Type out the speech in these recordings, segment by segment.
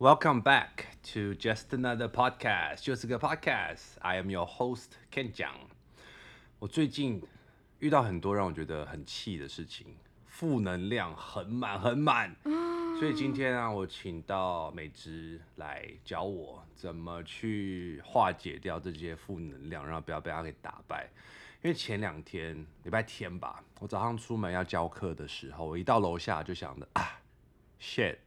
Welcome back to just another podcast，就是个 podcast。I am your host Ken 讲。我最近遇到很多让我觉得很气的事情，负能量很满很满。所以今天啊，我请到美芝来教我怎么去化解掉这些负能量，然后不要被他给打败。因为前两天礼拜天吧，我早上出门要教课的时候，我一到楼下就想着啊，shit，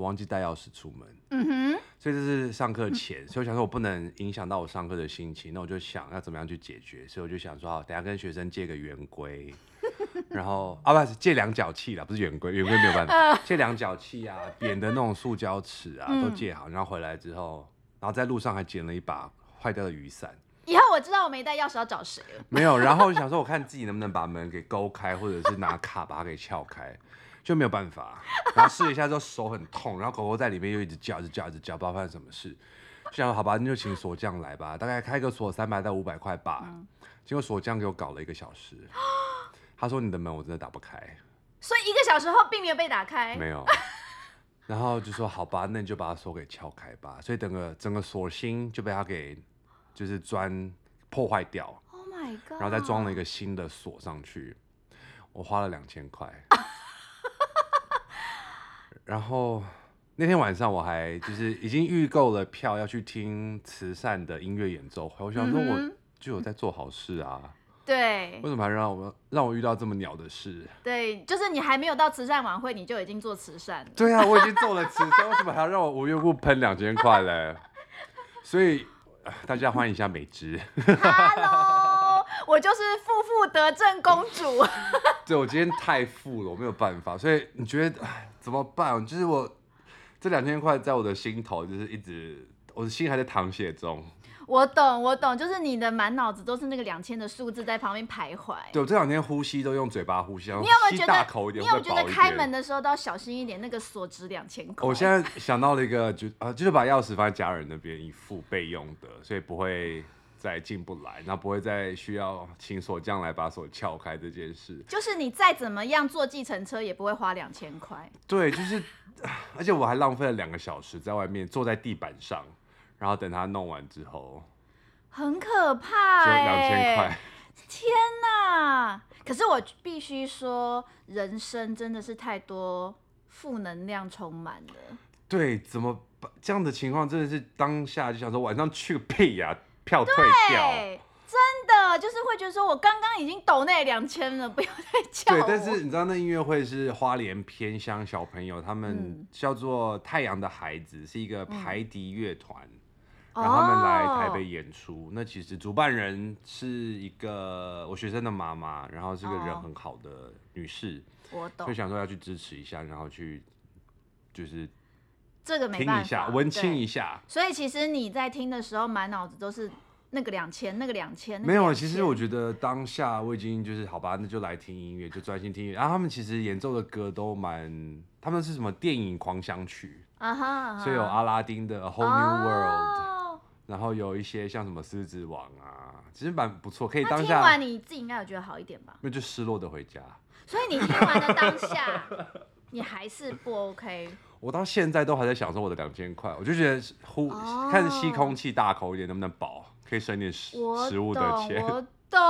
我忘记带钥匙出门。嗯哼。所以这是上课前，所以我想说我不能影响到我上课的心情，那我就想要怎么样去解决，所以我就想说好，等下跟学生借个圆规，然后啊不是借量角器啦，不是圆规，圆规没有办法，借 量角器啊，扁的那种塑胶尺啊都借好，然后回来之后，然后在路上还捡了一把坏掉的雨伞。以后我知道我没带钥匙要找谁了。没有，然后想说 我看自己能不能把门给勾开，或者是拿卡把它给撬开，就没有办法。然后试了一下之后手很痛，然后狗狗在里面又一直叫，一直叫，一直叫，不知道发生什么事。就想好吧，那就请锁匠来吧，大概开个锁三百到五百块吧。嗯、结果锁匠给我搞了一个小时，他说你的门我真的打不开。所以一个小时后并没有被打开。没有。然后就说好吧，那你就把锁给撬开吧。所以整个整个锁芯就被他给。就是砖破坏掉，Oh my God！然后再装了一个新的锁上去，我花了两千块。然后那天晚上我还就是已经预购了票要去听慈善的音乐演奏会，我想说我就有在做好事啊。对，为什么还让我让我遇到这么鸟的事？对，就是你还没有到慈善晚会，你就已经做慈善了。对啊，我已经做了慈善，为什么还要让我无缘无故喷两千块嘞？所以。大家欢迎一下美芝。Hello，我就是负负得正公主。对，我今天太富了，我没有办法。所以你觉得哎怎么办？就是我这两千块在我的心头，就是一直我的心还在淌血中。我懂，我懂，就是你的满脑子都是那个两千的数字在旁边徘徊。对，我这两天呼吸都用嘴巴呼吸，你有没有觉得？大口一点，你有没有觉得开门的时候都要小心一点？那个锁值两千块。我现在想到了一个，就啊，就是把钥匙放在家人那边，以付备用的，所以不会再进不来，那不会再需要请锁匠来把锁撬开这件事。就是你再怎么样坐计程车也不会花两千块。对，就是，而且我还浪费了两个小时在外面坐在地板上。然后等他弄完之后，很可怕哎、欸，两千块，天哪！可是我必须说，人生真的是太多负能量充满了。对，怎么把？这样的情况真的是当下就想说晚上去个屁呀、啊，票退掉。真的就是会觉得说，我刚刚已经抖那两千了，不要再叫。对，但是你知道那音乐会是花莲偏乡小朋友，他们叫做太阳的孩子，是一个排笛乐团。嗯然后他们来台北演出，哦、那其实主办人是一个我学生的妈妈，然后是个人很好的女士，我懂，就想说要去支持一下，然后去就是这个没办法听一下，文青一下。所以其实你在听的时候，满脑子都是那个两千，那个两千。没有，其实我觉得当下我已经就是好吧，那就来听音乐，就专心听音乐。然后他们其实演奏的歌都蛮，他们是什么电影狂想曲啊哈，uh uh. 所以有阿拉丁的《A Whole New World》。Oh. 然后有一些像什么狮子王啊，其实蛮不错，可以当下。听完你自己应该有觉得好一点吧？那就失落的回家。所以你听完的当下，你还是不 OK？我到现在都还在享受我的两千块，我就觉得呼，哦、看吸空气大口一点，能不能饱，可以省点食食物的钱。我 懂，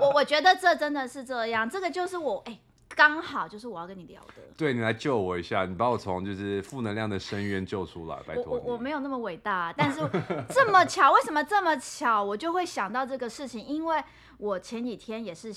我我觉得这真的是这样，这个就是我哎。刚好就是我要跟你聊的，对，你来救我一下，你把我从就是负能量的深渊救出来，拜托。我我没有那么伟大，但是这么巧，为什么这么巧，我就会想到这个事情？因为我前几天也是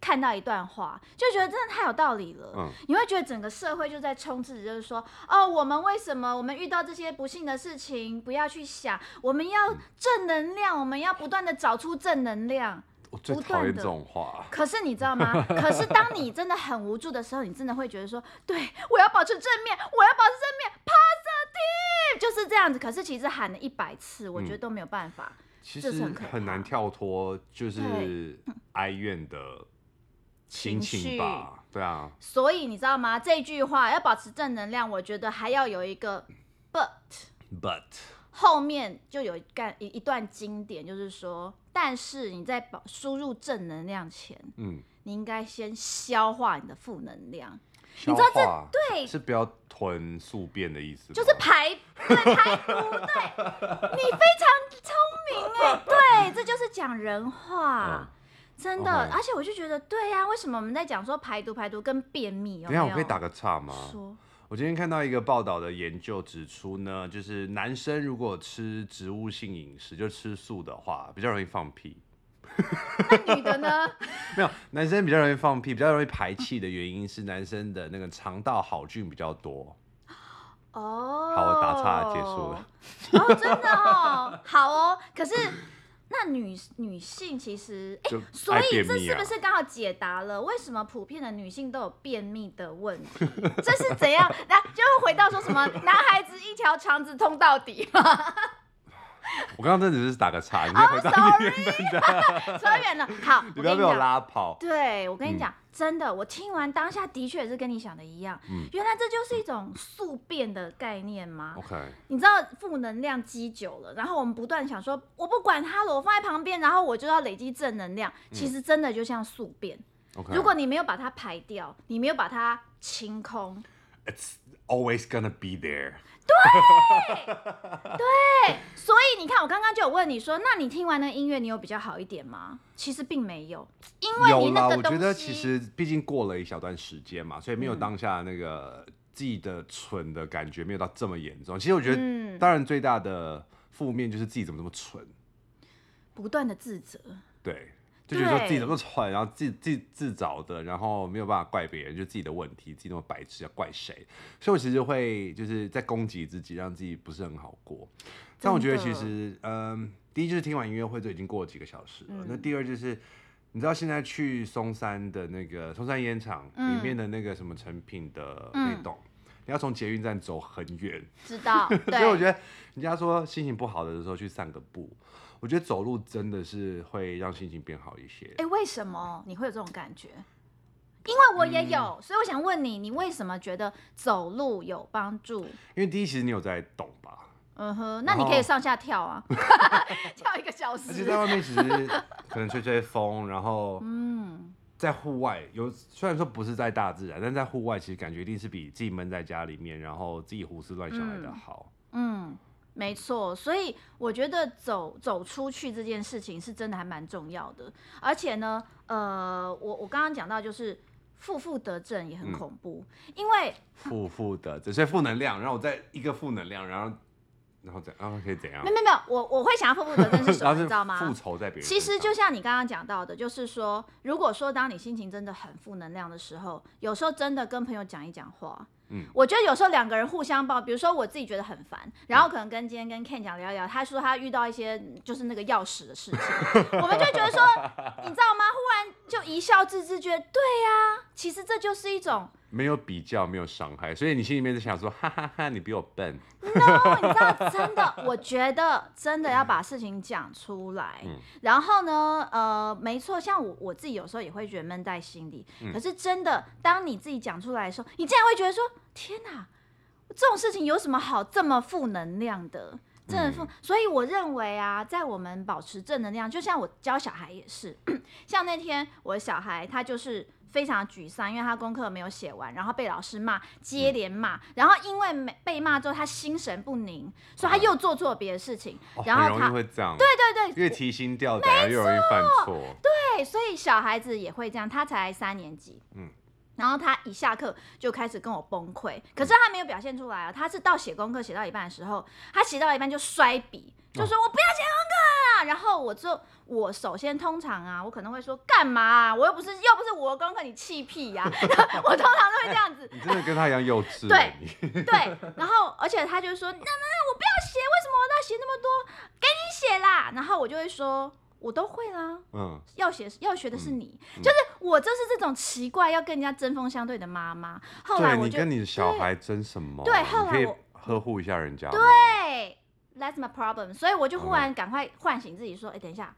看到一段话，就觉得真的太有道理了。嗯，你会觉得整个社会就在充斥，就是说，哦，我们为什么我们遇到这些不幸的事情，不要去想，我们要正能量，我们要不断的找出正能量。我最讨厌这种话。可是你知道吗？可是当你真的很无助的时候，你真的会觉得说，对，我要保持正面，我要保持正面，positive，就是这样子。可是其实喊了一百次，我觉得都没有办法。嗯、其实很难跳脱，就是哀怨的心情吧。对，啊。所以你知道吗？这句话要保持正能量，我觉得还要有一个 but，but but 后面就有一段一一段经典，就是说。但是你在保输入正能量前，嗯，你应该先消化你的负能量。你知道这对是不要囤宿便的意思，就是排对排毒，对，你非常聪明哎，对，这就是讲人话，嗯、真的.而且我就觉得对呀、啊，为什么我们在讲说排毒排毒跟便秘有没有？等下我可以打个岔吗？说，我今天看到一个报道的研究指出呢，就是男生如果吃植物性饮食，就吃素的话，比较容易放屁。那女的呢？没有，男生比较容易放屁，比较容易排气的原因是男生的那个肠道好菌比较多。哦、oh，好，我打岔结束了。哦、oh，真的哦，好哦。可是那女女性其实，哎、欸，所以这是不是刚好解答了为什么普遍的女性都有便秘的问题？这是怎样？那就会回到说什么男孩子一条肠子通到底吗？我刚刚真的只是打个岔，你可以回到你原本的。Oh, sorry，扯远了。好，你不要被我拉跑。对，我跟你讲、嗯，真的，我听完当下的确也是跟你想的一样。嗯，原来这就是一种宿便的概念吗？OK。你知道负能量积久了，然后我们不断想说，我不管它了，我放在旁边，然后我就要累积正能量。其实真的就像宿便。OK。如果你没有把它排掉，你没有把它清空，It's always gonna be there。对，对，所以你看，我刚刚就有问你说，那你听完那音乐，你有比较好一点吗？其实并没有，因为你那个东西，有啦，我觉得其实毕竟过了一小段时间嘛，所以没有当下那个自己的蠢的感觉，没有到这么严重。其实我觉得，当然最大的负面就是自己怎么这么蠢，不断的自责。对。就觉得说自己怎么蠢，然后自己自自找的，然后没有办法怪别人，就自己的问题，自己那么白痴，要怪谁？所以我其实会就是在攻击自己，让自己不是很好过。但我觉得其实，嗯，第一就是听完音乐会就已经过了几个小时了。嗯、那第二就是，你知道现在去松山的那个松山烟厂里面的那个什么成品的那栋、嗯，你要从捷运站走很远，知道？所以我觉得人家说心情不好的时候去散个步。我觉得走路真的是会让心情变好一些。哎，为什么你会有这种感觉？因为我也有，嗯，所以我想问你，你为什么觉得走路有帮助？因为第一，其实你有在动吧。嗯哼，那你可以上下跳啊，跳一个小时。而且在外面其实可能吹吹风，然后嗯，在户外有虽然说不是在大自然，但在户外其实感觉一定是比自己闷在家里面，然后自己胡思乱想来的好。嗯。嗯没错，所以我觉得走走出去这件事情是真的还蛮重要的，而且呢，呃，我我刚刚讲到就是负负得正也很恐怖，嗯、因为 负负得正，所以负能量，然后我再一个负能量，然后然后怎样，可以怎样？没有没有，我我会想要负负得正是 什么，你知道吗？复仇在别人。其实就像你刚刚讲到的，就是说，如果说当你心情真的很负能量的时候，有时候真的跟朋友讲一讲话。嗯，我觉得有时候两个人互相抱，比如说我自己觉得很烦，然后可能跟今天跟 Ken 讲聊一聊，他说他遇到一些就是那个钥匙的事情，我们就觉得说，你知道吗？忽然就一笑置之，觉得对呀、啊，其实这就是一种。没有比较，没有伤害，所以你心里面就想说，哈哈哈，你比我笨。No，你知道，真的，我觉得真的要把事情讲出来。嗯。然后呢，呃，没错，像我我自己有时候也会觉得闷在心里。嗯。可是真的，当你自己讲出来的时候，你竟然会觉得说，天哪，这种事情有什么好这么负能量的？真的负。所以我认为啊，在我们保持正能量，就像我教小孩也是，像那天我的小孩他就是。非常沮丧，因为他功课没有写完，然后被老师骂，接连骂、嗯，然后因为没被骂之后，他心神不宁，所以他又做错别的事情，哦、然后他很容易会这样，对对对，越提心吊胆，越容易犯错，对，所以小孩子也会这样，他才三年级，嗯，然后他一下课就开始跟我崩溃，可是他没有表现出来啊，他是到写功课写到一半的时候，他写到一半就摔笔。就说我不要写功课啊，然后我就我首先通常啊，我可能会说干嘛啊？我又不是又不是我的功课，你气屁呀！我通常都会这样子。你真的跟他一样幼稚。对对，然后而且他就说，那那我不要写，为什么我都要写那么多？给你写啦。然后我就会说，我都会啦。嗯。要学要学的是你，嗯、就是我就是这种奇怪要跟人家针锋相对的妈妈。后来我你跟你的小孩争什么？对，后来我呵护一下人家。对。That's my problem，所以我就忽然赶快唤醒自己，说：“哎、嗯欸，等一下，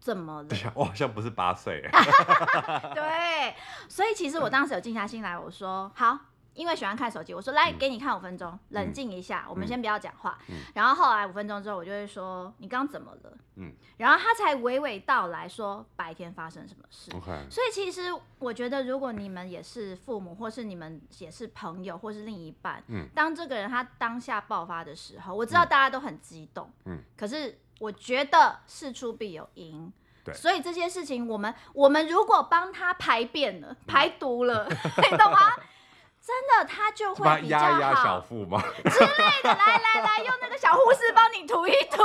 怎么了？我好像不是八岁。”对，所以其实我当时有静下心来，我说：“好，因为喜欢看手机，我说来给你看五分钟，冷静一下，我们先不要讲话。然后后来五分钟之后，我就会说你刚怎么了？嗯，然后他才娓娓道来说白天发生什么事。OK，所以其实我觉得，如果你们也是父母，或是你们也是朋友，或是另一半，嗯，当这个人他当下爆发的时候，我知道大家都很激动，嗯，可是我觉得事出必有因。对。所以这些事情，我们我们如果帮他排便了、排毒了，嗯、你懂吗？真的，他就会比较好。压压小腹吗？之类的，来来来，用那个小护士帮你涂一涂。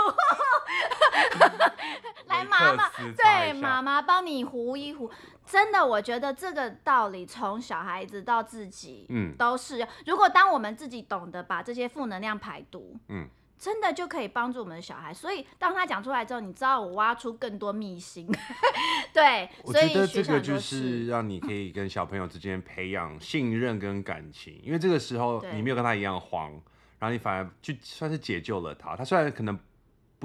来，妈妈，对，妈妈帮你糊一糊。真的，我觉得这个道理从小孩子到自己，嗯，都是。如果当我们自己懂得把这些负能量排毒，嗯。真的就可以帮助我们的小孩，所以当他讲出来之后，你知道我挖出更多秘辛。对，我觉得这个就是让你可以跟小朋友之间培养信任跟感情，因为这个时候你没有跟他一样慌，然后你反而就算是解救了他。他虽然可能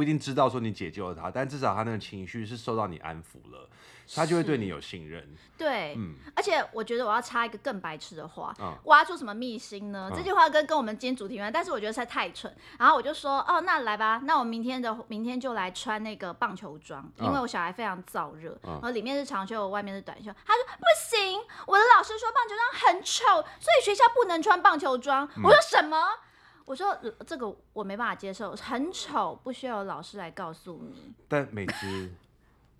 不一定知道说你解救了他，但至少他那个情绪是受到你安抚了。他就会对你有信任，对，嗯，而且我觉得我要插一个更白痴的话，嗯、挖出什么秘辛呢？嗯、这句话跟跟我们今天主题一样，但是我觉得实在太蠢。然后我就说，哦，那来吧，那我明天的明天就来穿那个棒球装，因为我小孩非常燥热，嗯、然后里面是长袖，外面是短袖。他说不行，我的老师说棒球装很丑，所以学校不能穿棒球装。嗯、我说什么？我说这个我没办法接受，很丑，不需要有老师来告诉你。但美姿。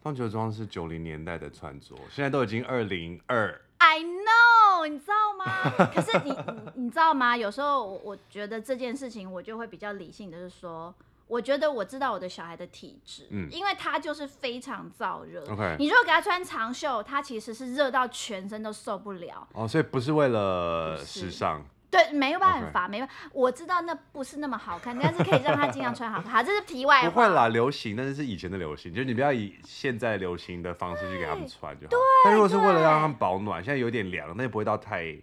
棒球装是九零年代的穿着，现在都已经二零二。I know，你知道吗？可是你你你知道吗？有时候我我觉得这件事情，我就会比较理性的是说，我觉得我知道我的小孩的体质，嗯，因为他就是非常燥热。OK，你如果给他穿长袖，他其实是热到全身都受不了。哦，所以不是为了时尚。对，没有办法.没办法。我知道那不是那么好看，但是可以让他尽量穿好看。好，这是皮外话。不会啦，流行，但是是以前的流行，就是你不要以现在流行的方式去给他们穿就好。对。但如果是为了让他们保暖，现在有点凉，那也不会到太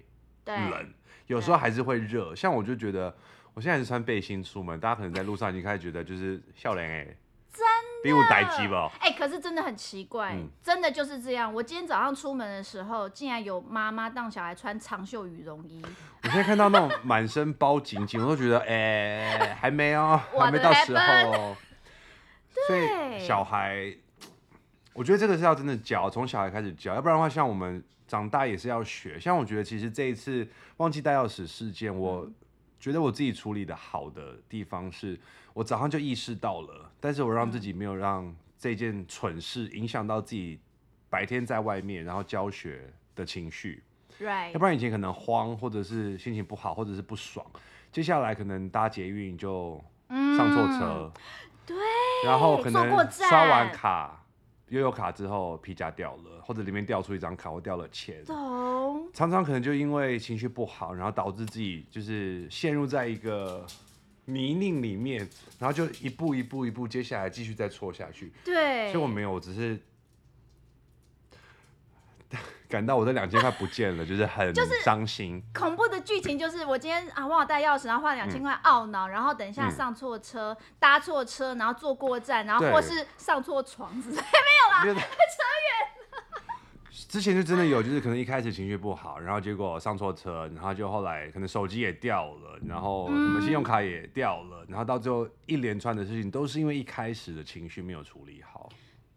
冷。有时候还是会热，像我就觉得，我现在是穿背心出门，大家可能在路上已经开始觉得就是笑脸哎。比我呆鸡吧？哎、欸，可是真的很奇怪，嗯、真的就是这样。我今天早上出门的时候，竟然有妈妈让小孩穿长袖羽绒衣。我现在看到那种满身包紧紧，我都觉得，哎、欸，还没哦，还没到时候哦。所以小孩，我觉得这个是要真的教，从小孩开始教，要不然的话，像我们长大也是要学。像我觉得，其实这一次忘记带钥匙事件，我觉得我自己处理的好的地方是。我早上就意识到了，但是我让自己没有让这件蠢事影响到自己白天在外面然后教学的情绪，Right. 要不然以前可能慌，或者是心情不好，或者是不爽，接下来可能搭捷运就上错车，对，然后可能刷完卡。悠游卡之后皮夹掉了，或者里面掉出一张卡或掉了钱，懂。常常可能就因为情绪不好，然后导致自己就是陷入在一个泥泞里面，然后就一步一步一步，接下来继续再错下去。对，所以我没有，我只是感到我这两千块不见了，就是很伤心。恐怖的剧情就是我今天啊忘了带钥匙，然后花两千块懊恼，嗯、然后等一下上错车、嗯、搭错车，然后坐过站，然后或是上错床之类，对没有啦，扯远了。之前就真的有，就是可能一开始情绪不好，然后结果上错车，然后就后来可能手机也掉了，然后什么信用卡也掉了，然后到最后一连串的事情都是因为一开始的情绪没有处理好。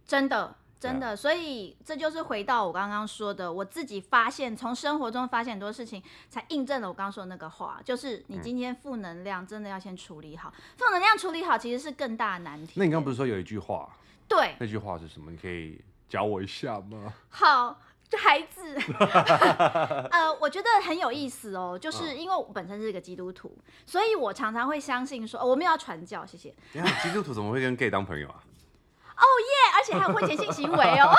真的，真的，所以这就是回到我刚刚说的，我自己发现从生活中发现很多事情，才印证了我刚刚说的那个话，就是你今天负能量真的要先处理好，负能量处理好其实是更大的难题。那你刚刚不是说有一句话？对，那句话是什么？你可以。教我一下吗？好，这孩子，呃，我觉得很有意思哦，就是因为我本身是一个基督徒，所以我常常会相信说，哦、我们要传教，谢谢。基督徒怎么会跟 gay 当朋友啊？哦耶，而且还有婚前性行为哦。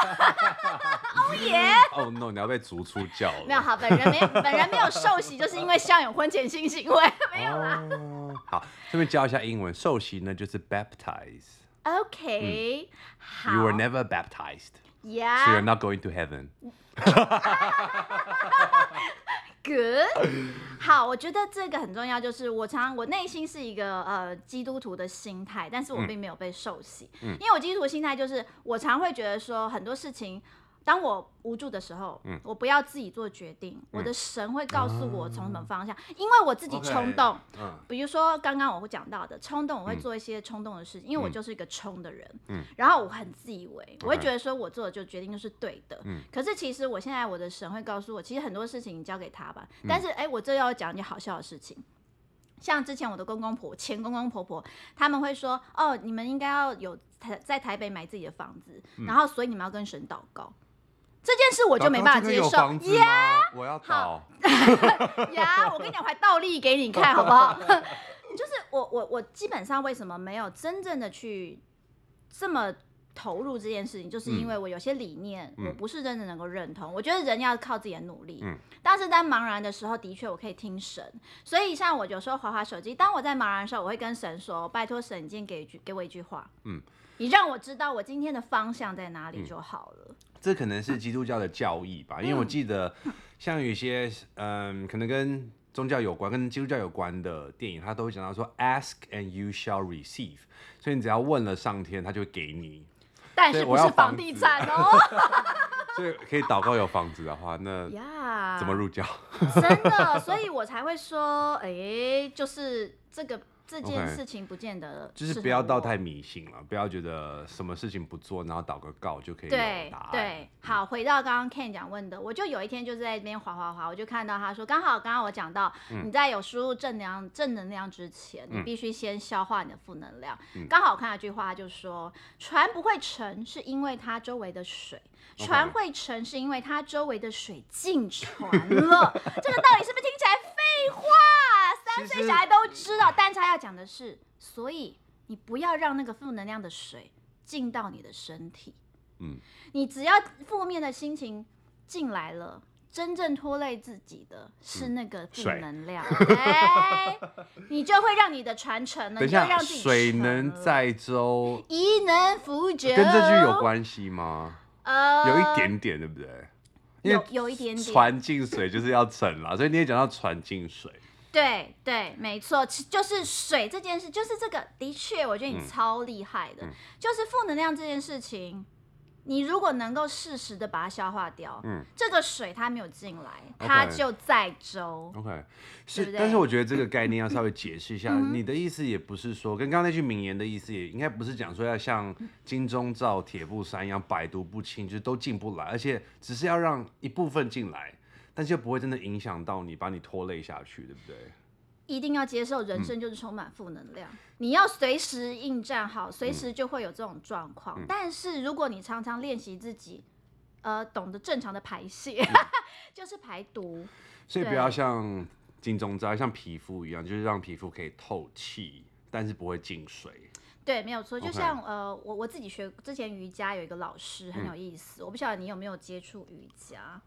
哦耶。哦 no，你要被逐出教了。没有，好，本人没有，本人没有受洗，就是因为像有婚前性行为，没有啦。哦、好，顺便教一下英文，受洗呢就是 baptize。OK，好。You were never baptized. Yeah. So you're not going to heaven. Good. 好，我觉得这个很重要，就是我常我内心是一个呃基督徒的心态，但是我并没有被受洗，嗯、因为我基督徒心态就是我常会觉得说很多事情当我无助的时候，嗯，我不要自己做决定，嗯、我的神会告诉我从什么方向，嗯、因为我自己冲动，嗯，比如说刚刚我会讲到的冲动，我会做一些冲动的事情，嗯、因为我就是一个冲的人，嗯，然后我很自以为，我会觉得说我做的就决定就是对的，嗯，可是其实我现在我的神会告诉我，其实很多事情你交给他吧，嗯、但是哎，我这要讲一件好笑的事情。像之前我的公公婆前公公婆婆，他们会说：“哦，你们应该要有台在台北买自己的房子，嗯、然后所以你们要跟神祷告。”这件事我就没办法接受。呀，我要祷。呀，我跟你讲，我还倒立给你看好不好？就是我我我基本上为什么没有真正的去这么。投入这件事情，就是因为我有些理念，我不是真的能够认同。我觉得人要靠自己的努力。但是在茫然的时候，的确我可以听神。所以像我有时候滑滑手机，当我在茫然的时候，我会跟神说：“拜托神，你今天给一句，给我一句话。嗯，你让我知道我今天的方向在哪里就好了。”这可能是基督教的教义吧，因为我记得像有一些嗯，可能跟宗教有关、跟基督教有关的电影，他都会讲到说：“Ask and you shall receive。”所以你只要问了上天，他就会给你。但是不是房地产哦，所以可以祷告有房子的话，那 怎么入教？真的，所以我才会说，哎、欸，就是这个。这件事情不见得就是不要到太迷信了，不要觉得什么事情不做，然后祷个告就可以。对对，好，回到刚刚 Ken 讲问的，我就有一天就是在这边滑滑滑，我就看到他说，刚好刚刚我讲到，你在有输入正能量正能量之前，你必须先消化你的负能量。刚好我看到一句话，就说，船不会沉，是因为它周围的水；船会沉，是因为它周围的水进船了。这个道理是不是听起来废话？三岁小孩都知道，但他要讲的是，所以你不要让那个负能量的水进到你的身体。嗯，你只要负面的心情进来了，真正拖累自己的是那个负能量，哎，你就会让你的船沉了。等一下，水能载舟，亦能覆舟，跟这句有关系吗？呃，有一点点，对不对？有有一点点，船进水就是要沉了，所以你也讲到船进水。对对，没错，其就是水这件事，就是这个，的确，我觉得你超厉害的，嗯、就是负能量这件事情，你如果能够适时的把它消化掉，嗯，这个水它没有进来，它就在周。OK，是，对对，但是我觉得这个概念要稍微解释一下，嗯、你的意思也不是说跟刚刚那句名言的意思也应该不是讲说要像金钟罩铁布衫一样百毒不侵，就是都进不来，而且只是要让一部分进来。但是又不会真的影响到你，把你拖累下去，对不对？一定要接受，人生就是充满负能量，嗯、你要随时应战好，随时就会有这种状况。嗯、但是如果你常常练习自己，呃，懂得正常的排泄，嗯、就是排毒。所以不要像金钟罩，像皮肤一样，就是让皮肤可以透气，但是不会进水。对，没有错。就像.呃，我我自己学之前瑜伽有一个老师很有意思，嗯、我不晓得你有没有接触瑜伽。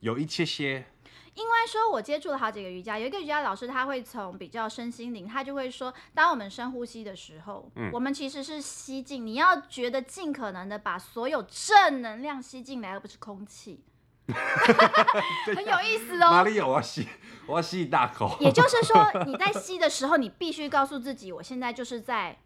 有一些些，因为说我接触了好几个瑜伽，有一个瑜伽老师他会从比较身心灵，他就会说，当我们深呼吸的时候，嗯，我们其实是吸进，你要觉得尽可能的把所有正能量吸进来，而不是空气，很有意思哦。哪里有？我要吸，我要吸一大口。也就是说，你在吸的时候，你必须告诉自己，我现在就是在。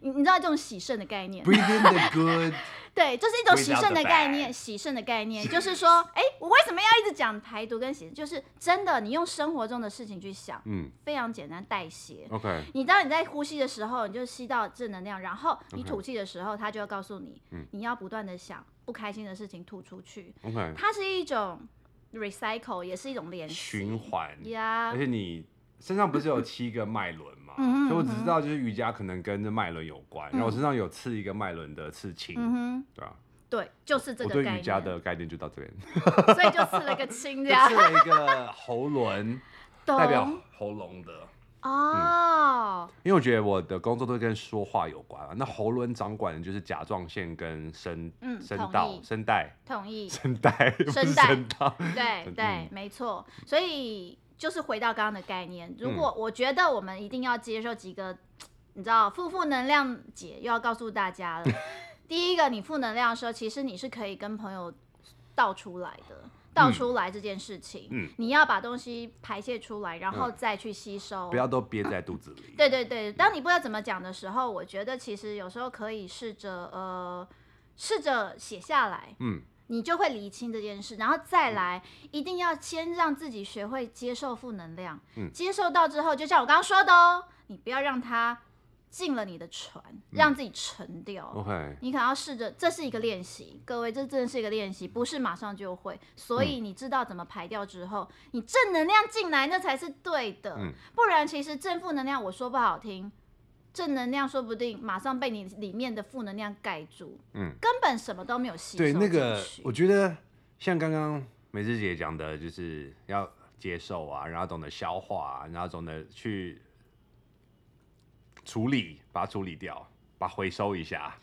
你你知道这种喜肾的概念？Breathe in the good. 对，这、就是一种喜肾的概念。喜肾的概念就是说，哎、欸，我为什么要一直讲排毒跟洗？就是真的，你用生活中的事情去想，嗯，非常简单，代谢。OK。你当你在呼吸的时候，你就吸到正能量，然后你吐气的时候，它就要告诉你，嗯，你要不断的想不开心的事情吐出去。OK。它是一种 recycle，也是一种联系循环呀。Yeah. 而且你身上不是有七个脉轮？嘛、所以我只知道，就是瑜伽可能跟这脉轮有关。嗯、然后我身上有刺一个脉轮的刺青，嗯、对吧？对，就是这个概念。我对瑜伽的概念就到这边，所以就刺了个青，这样。刺了一个喉轮，代表喉咙的。哦、嗯。因为我觉得我的工作都跟说话有关啊。那喉轮掌管的就是甲状腺跟声，嗯，声道、声带。同意。声带。声带。声道。对对，嗯、没错。所以。就是回到刚刚的概念，如果我觉得我们一定要接受几个，嗯、你知道负负能量姐又要告诉大家了。第一个，你负能量的时候，其实你是可以跟朋友倒出来的，倒出来这件事情，嗯，你要把东西排泄出来，然后再去吸收，不要都憋在肚子里。对对对，当你不知道怎么讲的时候，我觉得其实有时候可以试着呃，试着写下来，嗯。你就会理清这件事，然后再来，一定要先让自己学会接受负能量。嗯，接受到之后，就像我刚刚说的哦，你不要让它进了你的船，让自己沉掉。OK，嗯，你可能要试着，这是一个练习，各位，这真的是一个练习，不是马上就会。所以你知道怎么排掉之后，你正能量进来，那才是对的。嗯，不然其实正负能量，我说不好听。正能量说不定马上被你里面的负能量盖住，嗯，根本什么都没有吸收。对，那个我觉得像刚刚美芝姐讲的，就是要接受啊，然后懂得消化啊，然后懂得去处理，把它处理掉，把它回收一下。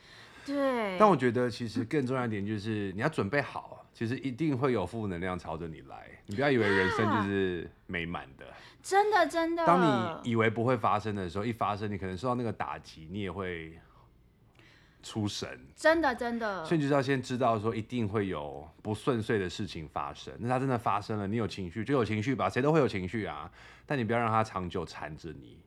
对。但我觉得其实更重要一点就是你要准备好，其实一定会有负能量朝着你来，你不要以为人生就是美满的。真的真的，当你以为不会发生的时候，一发生，你可能受到那个打击，你也会出神。真的真的，所以你就是要先知道说，一定会有不顺遂的事情发生。那它真的发生了，你有情绪就有情绪吧，谁都会有情绪啊，但你不要让它长久缠着你。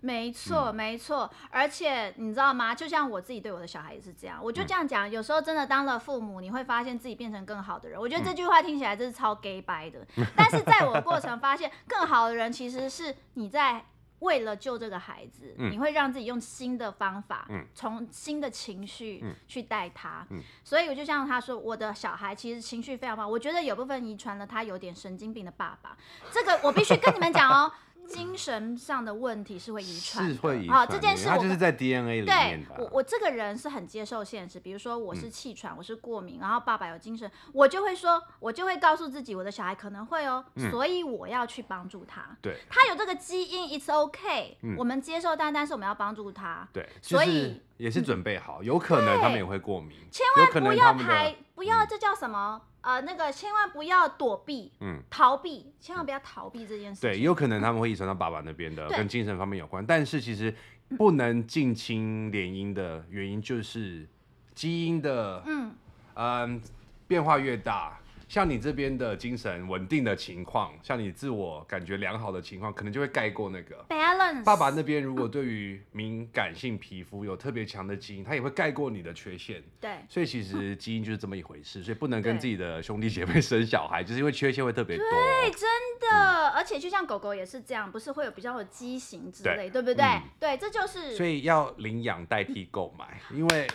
没错，没错，而且你知道吗？就像我自己对我的小孩也是这样，我就这样讲。有时候真的当了父母，你会发现自己变成更好的人。我觉得这句话听起来真是超 gay 掰的，但是在我的过程发现，更好的人其实是你在为了救这个孩子，你会让自己用新的方法，从新的情绪去带他。所以我就像他说，我的小孩其实情绪非常棒。我觉得有部分遗传了他有点神经病的爸爸。这个我必须跟你们讲哦。精神上的问题是会遗传，是会遗传。好，这件事我就是在 DNA 里面的。对，我我这个人是很接受现实，比如说我是气喘，嗯、我是过敏，然后爸爸有精神，我就会说，我就会告诉自己，我的小孩可能会哦，嗯、所以我要去帮助他。对，他有这个基因，It's OK，、嗯、我们接受，但但是我们要帮助他。对，所以也是准备好，有可能他们也会过敏，千万不要排，不要这叫什么？呃，那个千万不要躲避，嗯，逃避，千万不要逃避这件事。对，有可能他们会遗传到爸爸那边的，跟精神方面有关。但是其实不能近亲联姻的原因就是基因的，嗯，嗯，变化越大。像你这边的精神稳定的情况，像你自我感觉良好的情况，可能就会盖过那个 balance。爸爸那边如果对于敏感性皮肤有特别强的基因，他也会盖过你的缺陷。对，所以其实基因就是这么一回事，所以不能跟自己的兄弟姐妹生小孩，就是因为缺陷会特别多。对，真的，而且就像狗狗也是这样，不是会有比较有畸形之类，对不对？对，这就是。所以要领养代替购买，因为。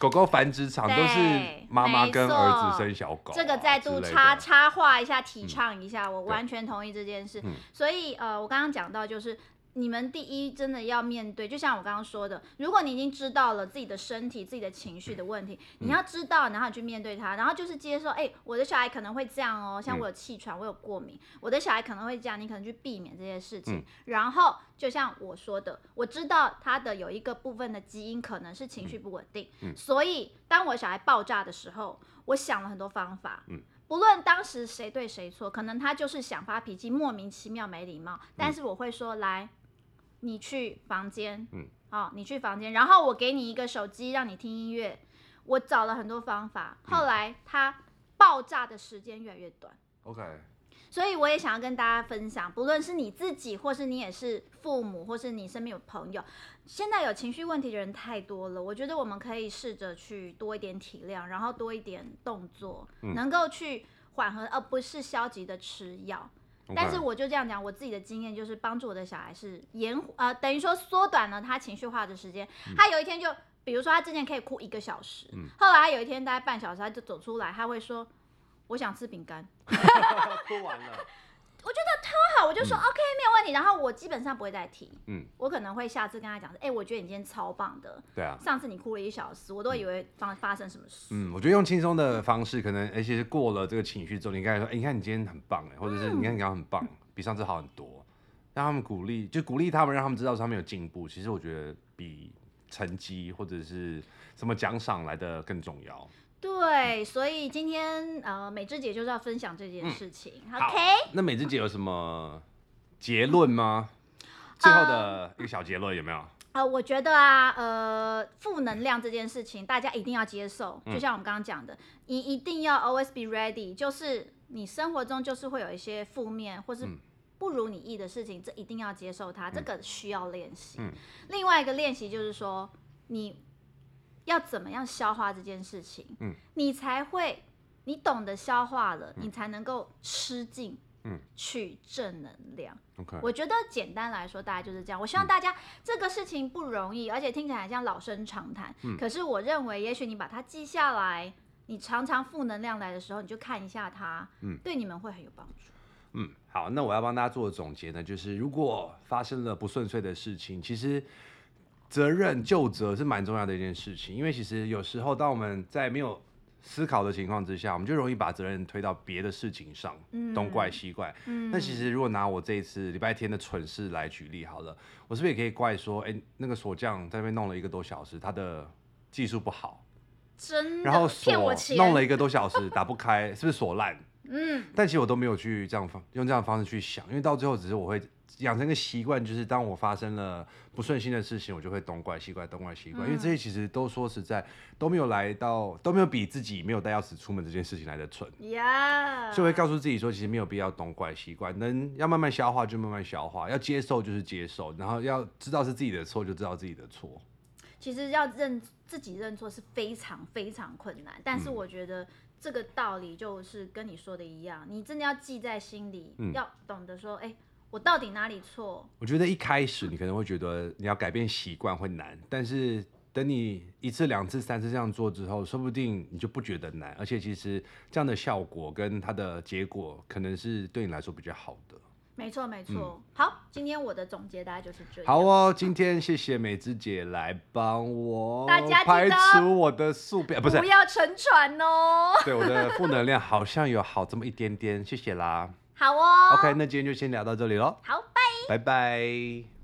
狗狗繁殖场都是妈妈跟儿子生小狗，这个再度插插话一下，提倡一下，嗯、我完全同意这件事。嗯、所以呃，我刚刚讲到就是。你们第一真的要面对，就像我刚刚说的，如果你已经知道了自己的身体、自己的情绪的问题，你要知道，然后你去面对它，然后就是接受，哎、欸，我的小孩可能会这样哦，像我有气喘，我有过敏，我的小孩可能会这样，你可能去避免这些事情。然后就像我说的，我知道他的有一个部分的基因可能是情绪不稳定，所以当我小孩爆炸的时候，我想了很多方法，不论当时谁对谁错，可能他就是想发脾气，莫名其妙没礼貌，但是我会说来。你去房间，嗯，好、哦，你去房间，然后我给你一个手机，让你听音乐。我找了很多方法，后来它爆炸的时间越来越短。OK，所以我也想要跟大家分享，不论是你自己，或是你也是父母，或是你身边有朋友，现在有情绪问题的人太多了。我觉得我们可以试着去多一点体谅，然后多一点动作，嗯、能够去缓和，而不是消极的吃药。但是我就这样讲，我自己的经验就是帮助我的小孩是延呃，等于说缩短了他情绪化的时间。他有一天就，比如说他之前可以哭一个小时，后来他有一天大概半小时他就走出来，他会说我想吃饼干。哭完了。我觉得超好，我就说 OK 没有问题，然后我基本上不会再提，嗯，我可能会下次跟他讲，哎，我觉得你今天超棒的，对啊，上次你哭了一小时，我都以为发发生什么事，嗯，我觉得用轻松的方式，可能而且是过了这个情绪之后，你刚才说，哎，你看你今天很棒，哎，或者是你看你刚刚很棒，比上次好很多，让他们鼓励，就鼓励他们，让他们知道他们有进步，其实我觉得比成绩或者是什么奖赏来的更重要。对，所以今天呃，美芝姐就是要分享这件事情。嗯、OK，那美芝姐有什么结论吗？最后的一个小结论有没有？呃，呃，我觉得啊，呃，负能量这件事情大家一定要接受，就像我们刚刚讲的，你一定要 always be ready，就是你生活中就是会有一些负面或是不如你意的事情，这一定要接受它，这个需要练习。嗯、另外一个练习就是说你。要怎么样消化这件事情？嗯，你才会你懂得消化了，你才能够吃进。嗯，去正能量。OK，我觉得简单来说，大概就是这样。我希望大家、嗯、这个事情不容易，而且听起来像老生常谈。嗯，可是我认为，也许你把它记下来，你常常负能量来的时候，你就看一下它。嗯，对你们会很有帮助。嗯，好，那我要帮大家做的总结呢，就是如果发生了不顺遂的事情，其实责任就责是蛮重要的一件事情，因为其实有时候当我们在没有思考的情况之下，我们就容易把责任推到别的事情上，嗯、东怪西怪。那、嗯、其实如果拿我这一次礼拜天的蠢事来举例好了，我是不是也可以怪说，哎、欸，那个锁匠在那边弄了一个多小时，他的技术不好，真的，然后锁弄了一个多小时打不开，是不是锁烂？嗯，但其实我都没有去这样方用这样的方式去想，因为到最后只是我会养成一个习惯，就是当我发生了不顺心的事情，我就会东怪西怪，东怪西怪。嗯、因为这些其实都说实在都没有来到，都没有比自己没有带钥匙出门这件事情来的蠢。呀，所以会告诉自己说，其实没有必要东怪西怪，能要慢慢消化就慢慢消化，要接受就是接受，然后要知道是自己的错就知道自己的错。其实要认自己认错是非常非常困难，但是我觉得。这个道理就是跟你说的一样，你真的要记在心里，嗯、要懂得说，哎，我到底哪里错？我觉得一开始你可能会觉得你要改变习惯会难，但是等你一次、两次、三次这样做之后，说不定你就不觉得难，而且其实这样的效果跟它的结果，可能是对你来说比较好的。没错没错，嗯、好，今天我的总结大概就是这样。好哦，今天谢谢美芝姐来帮我大家排除我的宿便，不是，不要沉船哦。对，我的负能量好像有好这么一点点，谢谢啦。好哦。OK，那今天就先聊到这里喽。好，拜。拜拜。